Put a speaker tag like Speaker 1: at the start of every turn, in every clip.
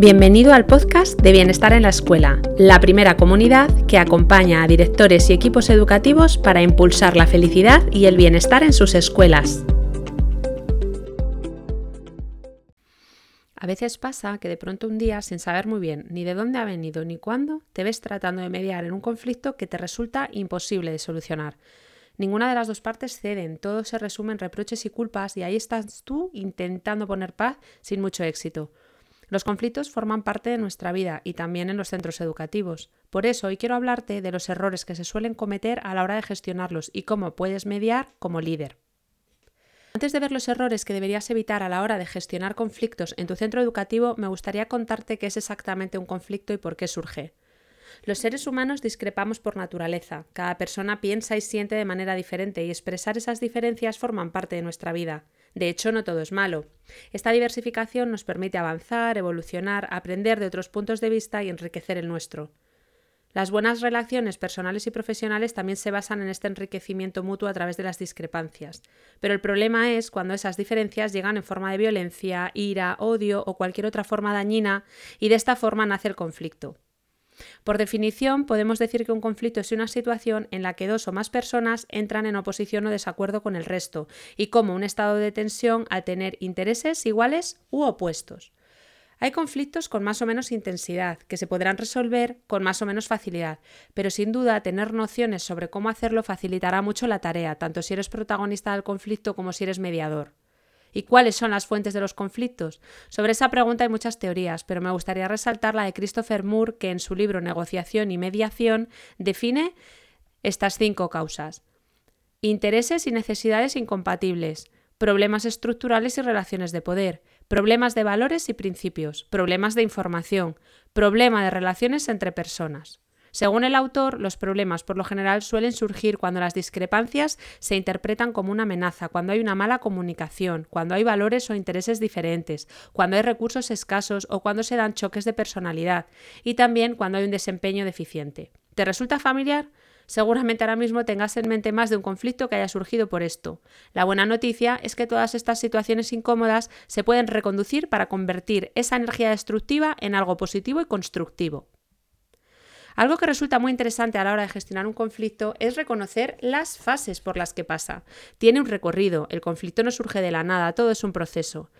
Speaker 1: Bienvenido al podcast de Bienestar en la Escuela, la primera comunidad que acompaña a directores y equipos educativos para impulsar la felicidad y el bienestar en sus escuelas. A veces pasa que de pronto un día, sin saber muy bien ni de dónde ha venido ni cuándo, te ves tratando de mediar en un conflicto que te resulta imposible de solucionar. Ninguna de las dos partes ceden, todo se resume en reproches y culpas y ahí estás tú intentando poner paz sin mucho éxito. Los conflictos forman parte de nuestra vida y también en los centros educativos. Por eso hoy quiero hablarte de los errores que se suelen cometer a la hora de gestionarlos y cómo puedes mediar como líder. Antes de ver los errores que deberías evitar a la hora de gestionar conflictos en tu centro educativo, me gustaría contarte qué es exactamente un conflicto y por qué surge. Los seres humanos discrepamos por naturaleza. Cada persona piensa y siente de manera diferente y expresar esas diferencias forman parte de nuestra vida. De hecho, no todo es malo. Esta diversificación nos permite avanzar, evolucionar, aprender de otros puntos de vista y enriquecer el nuestro. Las buenas relaciones personales y profesionales también se basan en este enriquecimiento mutuo a través de las discrepancias. Pero el problema es cuando esas diferencias llegan en forma de violencia, ira, odio o cualquier otra forma dañina y de esta forma nace el conflicto. Por definición, podemos decir que un conflicto es una situación en la que dos o más personas entran en oposición o desacuerdo con el resto, y como un estado de tensión al tener intereses iguales u opuestos. Hay conflictos con más o menos intensidad, que se podrán resolver con más o menos facilidad, pero sin duda tener nociones sobre cómo hacerlo facilitará mucho la tarea, tanto si eres protagonista del conflicto como si eres mediador. ¿Y cuáles son las fuentes de los conflictos? Sobre esa pregunta hay muchas teorías, pero me gustaría resaltar la de Christopher Moore, que en su libro Negociación y Mediación define estas cinco causas. Intereses y necesidades incompatibles, problemas estructurales y relaciones de poder, problemas de valores y principios, problemas de información, problema de relaciones entre personas. Según el autor, los problemas por lo general suelen surgir cuando las discrepancias se interpretan como una amenaza, cuando hay una mala comunicación, cuando hay valores o intereses diferentes, cuando hay recursos escasos o cuando se dan choques de personalidad y también cuando hay un desempeño deficiente. ¿Te resulta familiar? Seguramente ahora mismo tengas en mente más de un conflicto que haya surgido por esto. La buena noticia es que todas estas situaciones incómodas se pueden reconducir para convertir esa energía destructiva en algo positivo y constructivo. Algo que resulta muy interesante a la hora de gestionar un conflicto es reconocer las fases por las que pasa. Tiene un recorrido, el conflicto no surge de la nada, todo es un proceso.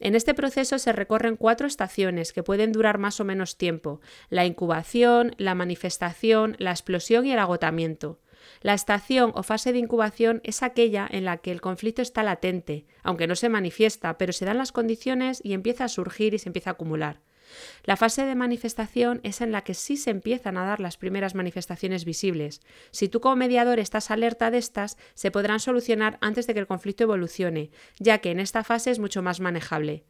Speaker 1: En este proceso se recorren cuatro estaciones que pueden durar más o menos tiempo, la incubación, la manifestación, la explosión y el agotamiento. La estación o fase de incubación es aquella en la que el conflicto está latente, aunque no se manifiesta, pero se dan las condiciones y empieza a surgir y se empieza a acumular. La fase de manifestación es en la que sí se empiezan a dar las primeras manifestaciones visibles. Si tú como mediador estás alerta de estas, se podrán solucionar antes de que el conflicto evolucione, ya que en esta fase es mucho más manejable.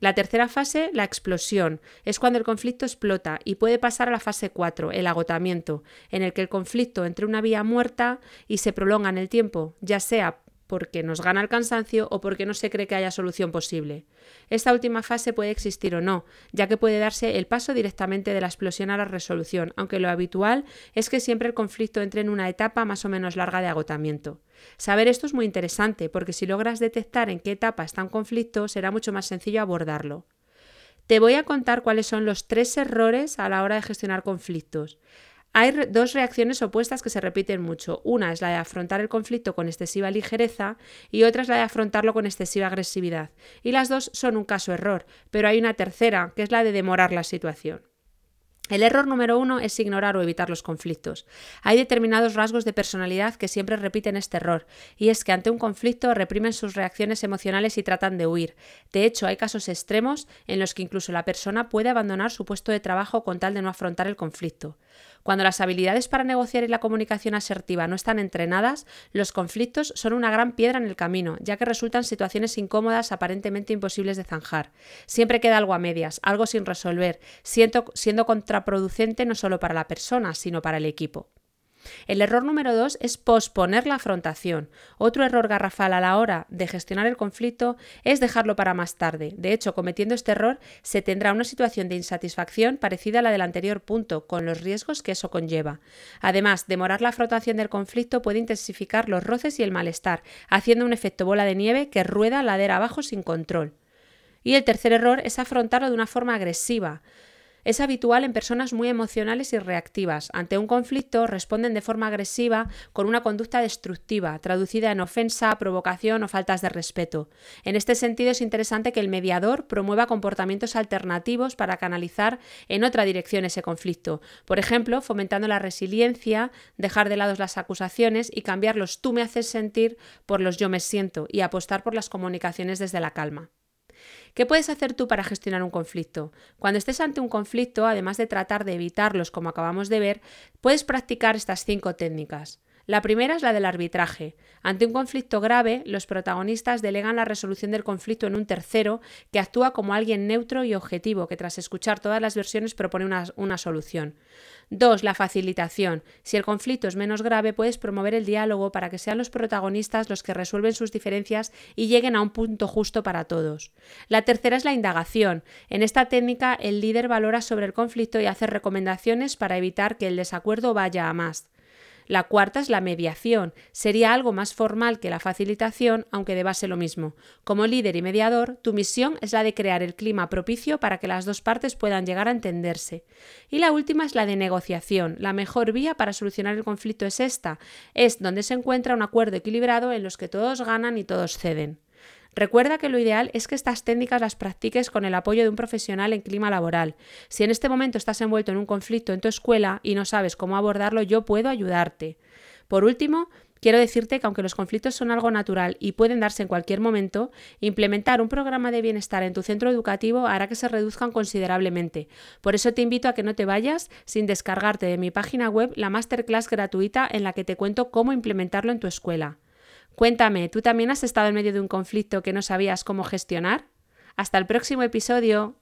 Speaker 1: La tercera fase, la explosión, es cuando el conflicto explota y puede pasar a la fase 4, el agotamiento, en el que el conflicto entre una vía muerta y se prolonga en el tiempo, ya sea porque nos gana el cansancio o porque no se cree que haya solución posible. Esta última fase puede existir o no, ya que puede darse el paso directamente de la explosión a la resolución, aunque lo habitual es que siempre el conflicto entre en una etapa más o menos larga de agotamiento. Saber esto es muy interesante, porque si logras detectar en qué etapa está un conflicto, será mucho más sencillo abordarlo. Te voy a contar cuáles son los tres errores a la hora de gestionar conflictos. Hay dos reacciones opuestas que se repiten mucho. Una es la de afrontar el conflicto con excesiva ligereza y otra es la de afrontarlo con excesiva agresividad. Y las dos son un caso error, pero hay una tercera, que es la de demorar la situación. El error número uno es ignorar o evitar los conflictos. Hay determinados rasgos de personalidad que siempre repiten este error, y es que ante un conflicto reprimen sus reacciones emocionales y tratan de huir. De hecho, hay casos extremos en los que incluso la persona puede abandonar su puesto de trabajo con tal de no afrontar el conflicto. Cuando las habilidades para negociar y la comunicación asertiva no están entrenadas, los conflictos son una gran piedra en el camino, ya que resultan situaciones incómodas aparentemente imposibles de zanjar. Siempre queda algo a medias, algo sin resolver, siendo, contraproducente no solo para la persona, sino para el equipo. El error número dos es posponer la afrontación. Otro error garrafal a la hora de gestionar el conflicto es dejarlo para más tarde. De hecho, cometiendo este error se tendrá una situación de insatisfacción parecida a la del anterior punto, con los riesgos que eso conlleva. Además, demorar la afrontación del conflicto puede intensificar los roces y el malestar, haciendo un efecto bola de nieve que rueda ladera abajo sin control. Y el tercer error es afrontarlo de una forma agresiva. Es habitual en personas muy emocionales y reactivas. Ante un conflicto responden de forma agresiva con una conducta destructiva, traducida en ofensa, provocación o faltas de respeto. En este sentido es interesante que el mediador promueva comportamientos alternativos para canalizar en otra dirección ese conflicto. Por ejemplo, fomentando la resiliencia, dejar de lado las acusaciones y cambiar los tú me haces sentir por los yo me siento y apostar por las comunicaciones desde la calma. ¿Qué puedes hacer tú para gestionar un conflicto? Cuando estés ante un conflicto, además de tratar de evitarlos como acabamos de ver, puedes practicar estas cinco técnicas. La primera es la del arbitraje. Ante un conflicto grave, los protagonistas delegan la resolución del conflicto en un tercero que actúa como alguien neutro y objetivo que tras escuchar todas las versiones propone una, solución. 2. La facilitación. Si el conflicto es menos grave, puedes promover el diálogo para que sean los protagonistas los que resuelven sus diferencias y lleguen a un punto justo para todos. La tercera es la indagación. En esta técnica, el líder valora sobre el conflicto y hace recomendaciones para evitar que el desacuerdo vaya a más. La cuarta es la mediación. Sería algo más formal que la facilitación, aunque de base lo mismo. Como líder y mediador, tu misión es la de crear el clima propicio para que las dos partes puedan llegar a entenderse. Y la última es la de negociación. La mejor vía para solucionar el conflicto es esta. Es donde se encuentra un acuerdo equilibrado en los que todos ganan y todos ceden. Recuerda que lo ideal es que estas técnicas las practiques con el apoyo de un profesional en clima laboral. Si en este momento estás envuelto en un conflicto en tu escuela y no sabes cómo abordarlo, yo puedo ayudarte. Por último, Quiero decirte que aunque los conflictos son algo natural y pueden darse en cualquier momento, implementar un programa de bienestar en tu centro educativo hará que se reduzcan considerablemente. Por eso te invito a que no te vayas sin descargarte de mi página web la masterclass gratuita en la que te cuento cómo implementarlo en tu escuela. Cuéntame, ¿tú también has estado en medio de un conflicto que no sabías cómo gestionar? Hasta el próximo episodio.